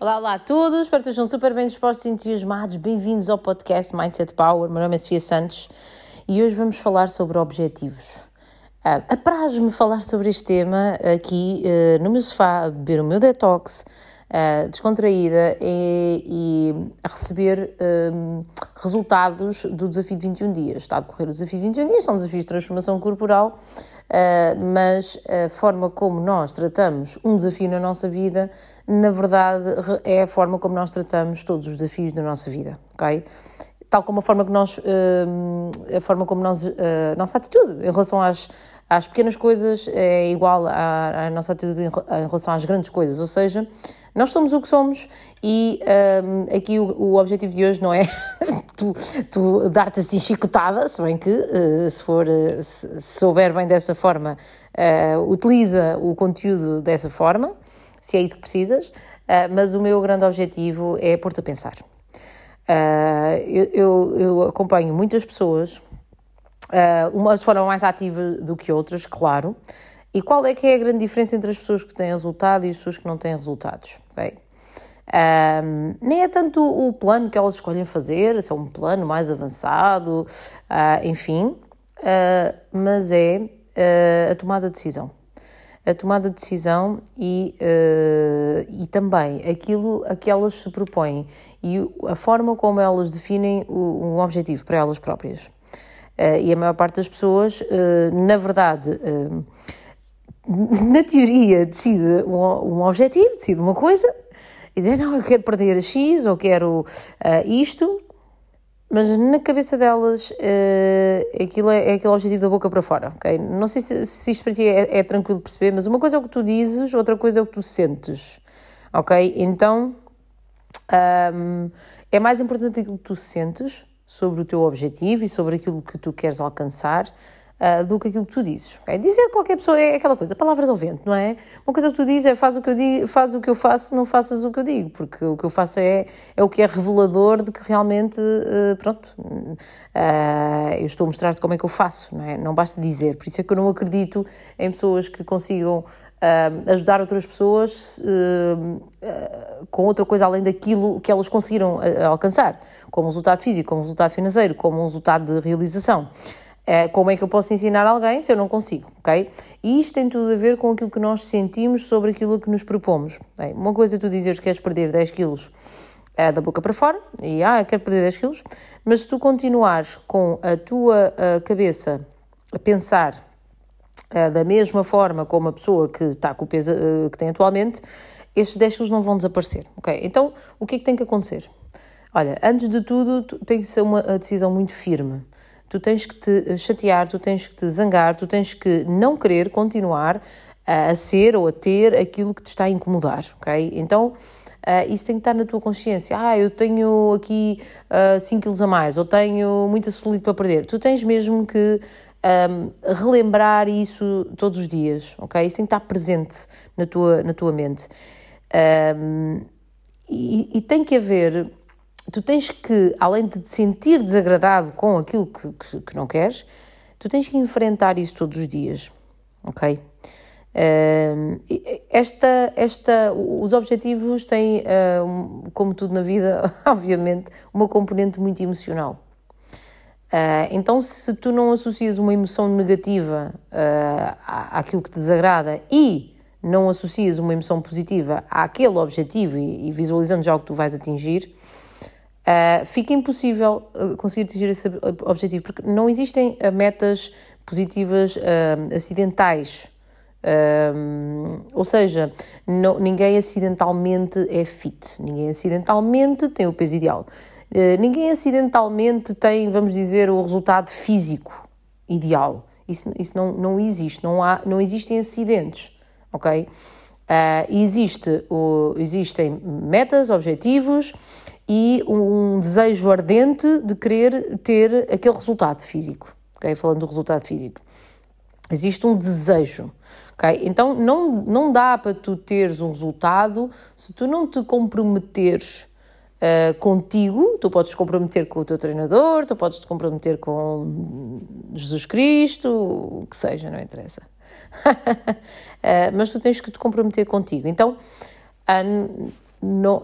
Olá, olá a todos, espero que estejam super bem dispostos e entusiasmados. Bem-vindos ao podcast Mindset Power. Meu nome é Sofia Santos e hoje vamos falar sobre objetivos. Uh, Apraz-me falar sobre este tema aqui uh, no meu sofá, beber o meu detox, uh, descontraída e, e, a receber um, resultados do desafio de 21 dias. Está a decorrer o desafio de 21 dias, são desafios de transformação corporal, mas a forma como nós tratamos um desafio na nossa vida na verdade, é a forma como nós tratamos todos os desafios da nossa vida, ok? Tal como a forma que nós, hum, a forma como nós, a nossa atitude em relação às, às pequenas coisas é igual à, à nossa atitude em, relação às grandes coisas, ou seja, nós somos o que somos e um, aqui o, o, objetivo de hoje não é tu, tu dar-te assim chicotada, se bem que uh, se for, uh, se souber bem dessa forma, uh, utiliza o conteúdo dessa forma, se é isso que precisas, uh, mas o meu grande objetivo é pôr-te a pensar. Uh, eu, eu, eu, acompanho muitas pessoas, uh, umas foram mais ativas do que outras, claro. E qual é que é a grande diferença entre as pessoas que têm resultado e as pessoas que não têm resultados? Okay? Um, nem é tanto o plano que elas escolhem fazer, se é um plano mais avançado, uh, enfim, uh, mas é uh, a tomada de decisão a tomada de decisão e, uh, e também aquilo a que elas se propõem e a forma como elas definem o, um objetivo para elas próprias. Uh, e a maior parte das pessoas, uh, na verdade, na teoria, decide um, um objetivo, decide uma coisa e diz: Não, eu quero perder a X ou quero isto mas na cabeça delas uh, aquilo é, é, aquele objetivo da boca para fora, ok? Não sei se, se isto para ti é, é, tranquilo perceber, mas uma coisa é o que tu dizes, outra coisa é o que tu sentes, ok? Então um, é mais importante aquilo que tu sentes sobre o teu objetivo e sobre aquilo que tu queres alcançar uh, do que aquilo que tu dizes. Okay? Dizer qualquer pessoa é aquela coisa, palavras ao vento, não é? Uma coisa que tu dizes é faz o que eu digo, faz o que eu faço, não faças o que eu digo, porque o que eu faço é, é o que é revelador de que realmente, uh, pronto, uh, eu estou a mostrar-te como é que eu faço, não é? Não basta dizer, por isso é que eu não acredito em pessoas que consigam Uh, ajudar outras pessoas uh, uh, com outra coisa além daquilo que elas conseguiram alcançar, como um resultado físico, como um resultado financeiro, como um resultado de realização. É, como é que eu posso ensinar alguém se eu não consigo, ok? E isto tem tudo a ver com aquilo que nós sentimos sobre aquilo que nos propomos. Bem, uma coisa é tu dizeres que queres perder 10 quilos é, da boca para fora, e ah, quero perder 10 quilos, mas se tu continuares com a tua a cabeça a pensar da mesma forma como a pessoa que está com o peso que tem atualmente, estes 10 quilos não vão desaparecer, ok? Então, o que é que tem que acontecer? Olha, antes de tudo, tem que ser uma decisão muito firme tu tens que te chatear, tu tens que te zangar, tu tens que não querer continuar a ser ou a ter aquilo que te está a incomodar, ok? Então, Uh, isso tem que estar na tua consciência. Ah, eu tenho aqui uh, 5 quilos a mais, ou tenho muita solito para perder. Tu tens mesmo que um, relembrar isso todos os dias, ok? Isso tem que estar presente na tua, na tua mente. Um, e, e, tem que haver tu tens que, além de te sentir desagradado com aquilo que, que, que, não queres, tu tens que enfrentar isso todos os dias, ok? Esta, esta, os objetivos têm, uh, como tudo na vida, obviamente, uma componente muito emocional. Uh, então, se tu não associas uma emoção negativa uh, àquilo que te desagrada e não associas uma emoção positiva àquele objetivo e, e visualizando já o que tu vais atingir, uh, fica impossível uh, conseguir atingir esse objetivo, porque não existem uh, metas positivas acidentais. ou seja, não, ninguém acidentalmente é fit, ninguém acidentalmente tem o peso ideal, ninguém acidentalmente tem, vamos dizer, o resultado físico ideal. Isso, isso não, não existe, não, há, não existem acidentes, ok? Existe o, existem metas, objetivos e um desejo ardente de querer ter aquele resultado físico, ok? Falando do resultado físico. Existe um desejo, ok? Então não, não dá para tu teres um resultado se tu não te comprometeres uh, contigo, tu podes te comprometer com o teu treinador, tu podes te comprometer com Jesus Cristo, o que seja, não interessa. uh, mas tu tens que te comprometer contigo. Então, uh,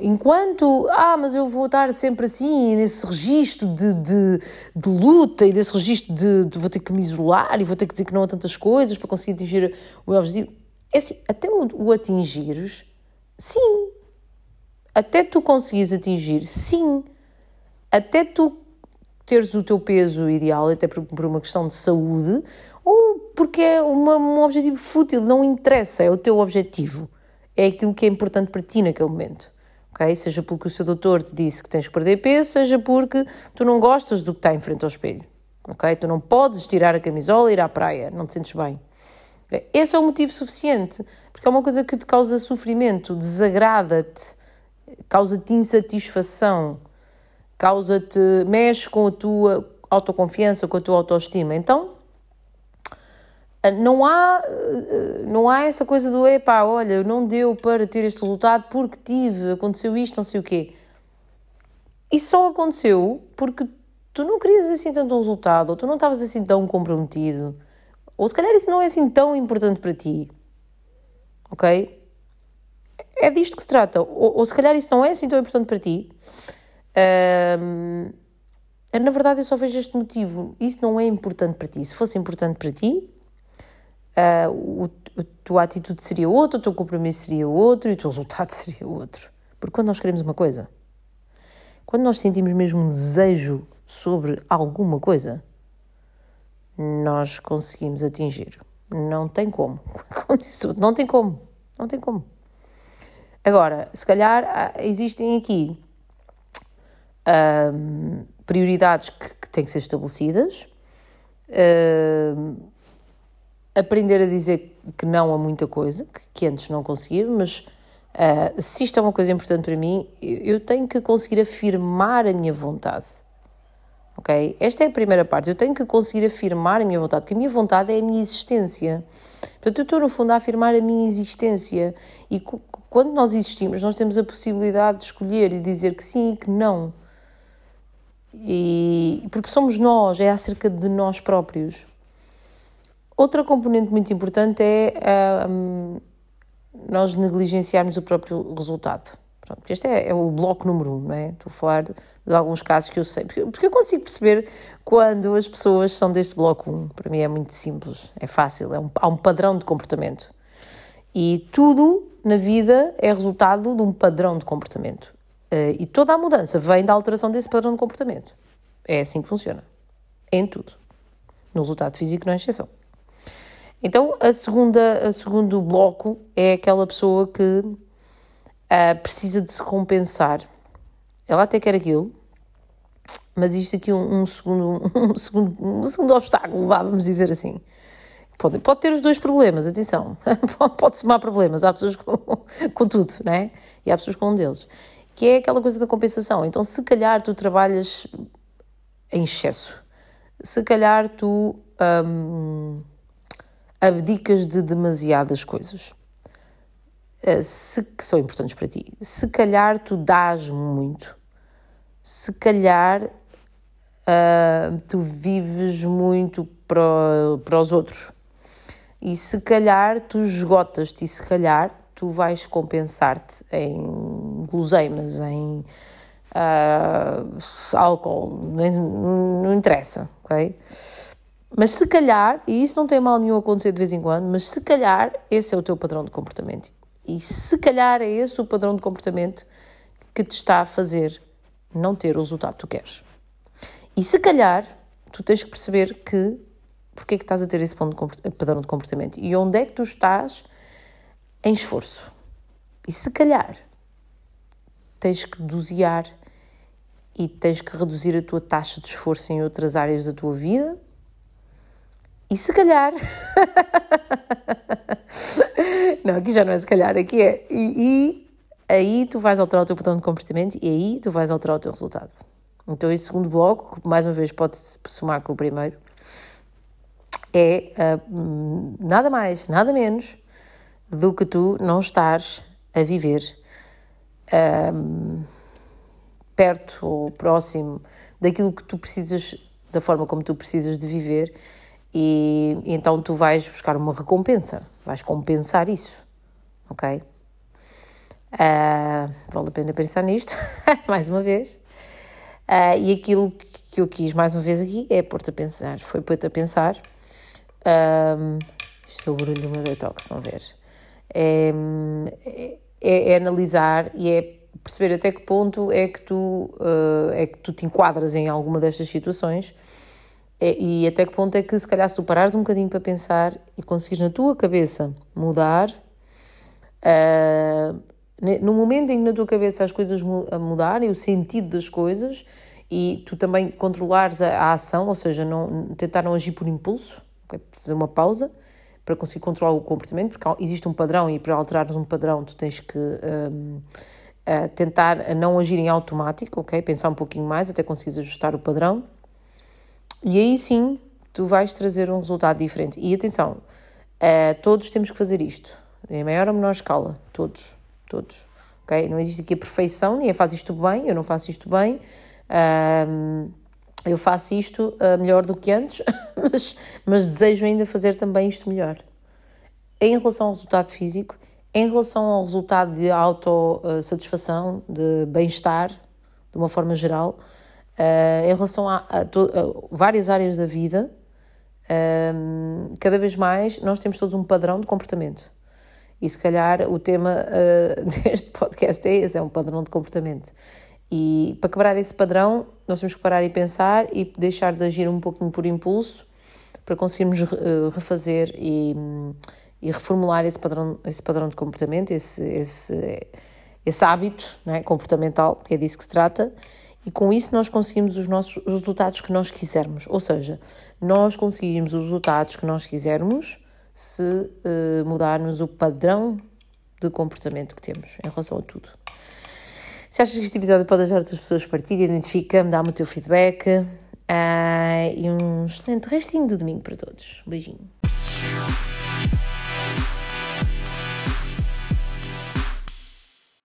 enquanto, ah, mas eu vou estar sempre assim, nesse registro de, de, de luta e desse registro de, de, vou ter que me isolar e vou ter que dizer que não a tantas coisas para conseguir atingir o meu objetivo. É assim, até o, o atingires, sim. Até tu conseguires atingir, sim. Até tu teres o teu peso ideal, até por, por uma questão de saúde, ou porque é uma, um objetivo fútil, não interessa, é o teu objetivo é aquilo que é importante para ti naquele momento. Okay? Seja porque o seu doutor te disse que tens que perder peso, seja porque tu não gostas do que está em frente ao espelho. Okay? Tu não podes tirar a camisola e ir à praia, não te sentes bem. Esse é o motivo suficiente, porque é uma coisa que te causa sofrimento, desagrada-te, causa-te insatisfação, causa-te, mexe com a tua autoconfiança, com a tua autoestima. Então, ah, não há, ah, não há essa coisa do epá, olha, não deu para ter este resultado porque tive, aconteceu isto, não sei o quê. Isso só aconteceu porque tu não querias assim tanto um resultado, ou tu não estavas assim tão comprometido, ou se calhar isso não é assim tão importante para ti. Ok? É disto que se trata. Ou, ou se calhar isso não é assim tão importante para ti. Um, na verdade, eu só vejo este motivo. Isso não é importante para ti. Se fosse importante para ti, uh, o, a tua atitude seria outra, o teu compromisso seria outro e o teu resultado seria outro. Porque quando nós queremos uma coisa, quando nós sentimos mesmo um desejo sobre alguma coisa, nós conseguimos atingir. Não tem como. Não tem como. Não tem como. Agora, se calhar existem aqui um, prioridades que, que, têm que ser estabelecidas. Um, aprender a dizer que não a muita coisa, que, que antes não conseguia, mas uh, se isto é uma coisa importante para mim, eu, eu, tenho que conseguir afirmar a minha vontade. Ok? Esta é a primeira parte. Eu tenho que conseguir afirmar a minha vontade, porque a minha vontade é a minha existência. Portanto, eu estou, no fundo, a afirmar a minha existência. E quando nós existimos, nós temos a possibilidade de escolher e dizer que sim e que não. E, porque somos nós, é acerca de nós próprios. Outra componente muito importante é uh, nós negligenciarmos o próprio resultado. Pronto, este é, é, o bloco número um, não é? Estou a falar de alguns casos que eu sei, porque, porque eu consigo perceber quando as pessoas são deste bloco 1. Para mim é muito simples, é fácil, é um, há um padrão de comportamento. E tudo na vida é resultado de um padrão de comportamento. Uh, e toda a mudança vem da alteração desse padrão de comportamento. É assim que funciona. Em tudo. No resultado físico não é exceção. Então, a segunda, a segundo bloco é aquela pessoa que uh, precisa de se compensar. Ela até quer aquilo, mas isto aqui um, um segundo, um segundo, um segundo obstáculo, vamos dizer assim. Pode, pode ter os dois problemas, atenção. pode somar problemas. Há pessoas com, com tudo, né? E há pessoas com um deles. Que é aquela coisa da compensação. Então, se calhar tu trabalhas em excesso, se calhar tu. Um, abdicas de demasiadas coisas eh, se, que são importantes para ti. Se calhar tu dás muito, se calhar uh, tu vives muito para, para os outros, e se calhar tu esgotas-te, e se calhar tu vais compensar-te em guloseimas, em uh, álcool, não, não interessa, ok? Mas se calhar, e isso não tem mal nenhum acontecer de vez em quando, mas se calhar esse é o teu padrão de comportamento. E se calhar é esse o padrão de comportamento que te está a fazer não ter o resultado que tu queres. E se calhar tu tens que perceber que porque é que estás a ter esse padrão de comportamento e onde é que tu estás em esforço. E se calhar tens que dosear e tens que reduzir a tua taxa de esforço em outras áreas da tua vida e se calhar. não, aqui já não é se calhar, aqui é. E, e, aí tu vais alterar o teu padrão de comportamento e aí tu vais alterar o teu resultado. Então, esse segundo bloco, que mais uma vez pode-se somar com o primeiro, é uh, nada mais, nada menos do que tu não estares a viver uh, perto ou próximo daquilo que tu precisas, da forma como tu precisas de viver e, então tu vais buscar uma recompensa, vais compensar isso, ok? Uh, vale a pena pensar nisto, mais uma vez. Uh, e aquilo que eu quis mais uma vez aqui é pôr-te a pensar, foi pôr-te a pensar. Um, isto é o barulho do meu detox, vão ver. É, é, é, analisar e é perceber até que ponto é que tu, uh, é que tu te enquadras em alguma destas situações é, e até que ponto é que se calhar se tu parares um bocadinho para pensar e conseguires na tua cabeça mudar, uh, no momento em que na tua cabeça as coisas mudarem, o sentido das coisas e tu também controlares a, a ação, ou seja, não, tentar não agir por impulso, fazer uma pausa para conseguir controlar o comportamento, porque existe um padrão e para alterares um padrão tu tens que um, tentar não agir em automático, ok? Pensar um pouquinho mais até conseguires ajustar o padrão. E aí sim tu vais trazer um resultado diferente. E atenção, uh, todos temos que fazer isto, em maior ou menor escala, todos, todos. ok? Não existe aqui a perfeição, nem faz isto bem, eu não faço isto bem. Um, eu faço isto uh, melhor do que antes, mas, mas desejo ainda fazer também isto melhor. Em relação ao resultado físico, em relação ao resultado de autossatisfação, de bem-estar, de uma forma geral, uh, em relação a, a, a, várias áreas da vida, um, cada vez mais nós temos todos um padrão de comportamento. E se calhar o tema uh, deste podcast é esse, é um padrão de comportamento. E para quebrar esse padrão, nós temos que parar e pensar e deixar de agir um pouquinho por impulso para conseguirmos uh, refazer e, e, reformular esse padrão, esse padrão de comportamento, esse, esse, esse hábito é, comportamental, que é disso que se trata, e com isso nós conseguimos os nossos os resultados que nós quisermos. Ou seja, nós conseguimos os resultados que nós quisermos se uh, mudarmos o padrão de comportamento que temos em relação a tudo. Se achas que este episódio pode ajudar outras pessoas, partilha, identifica-me, dá-me o teu feedback. Uh, e um excelente restinho do domingo para todos. Beijinho.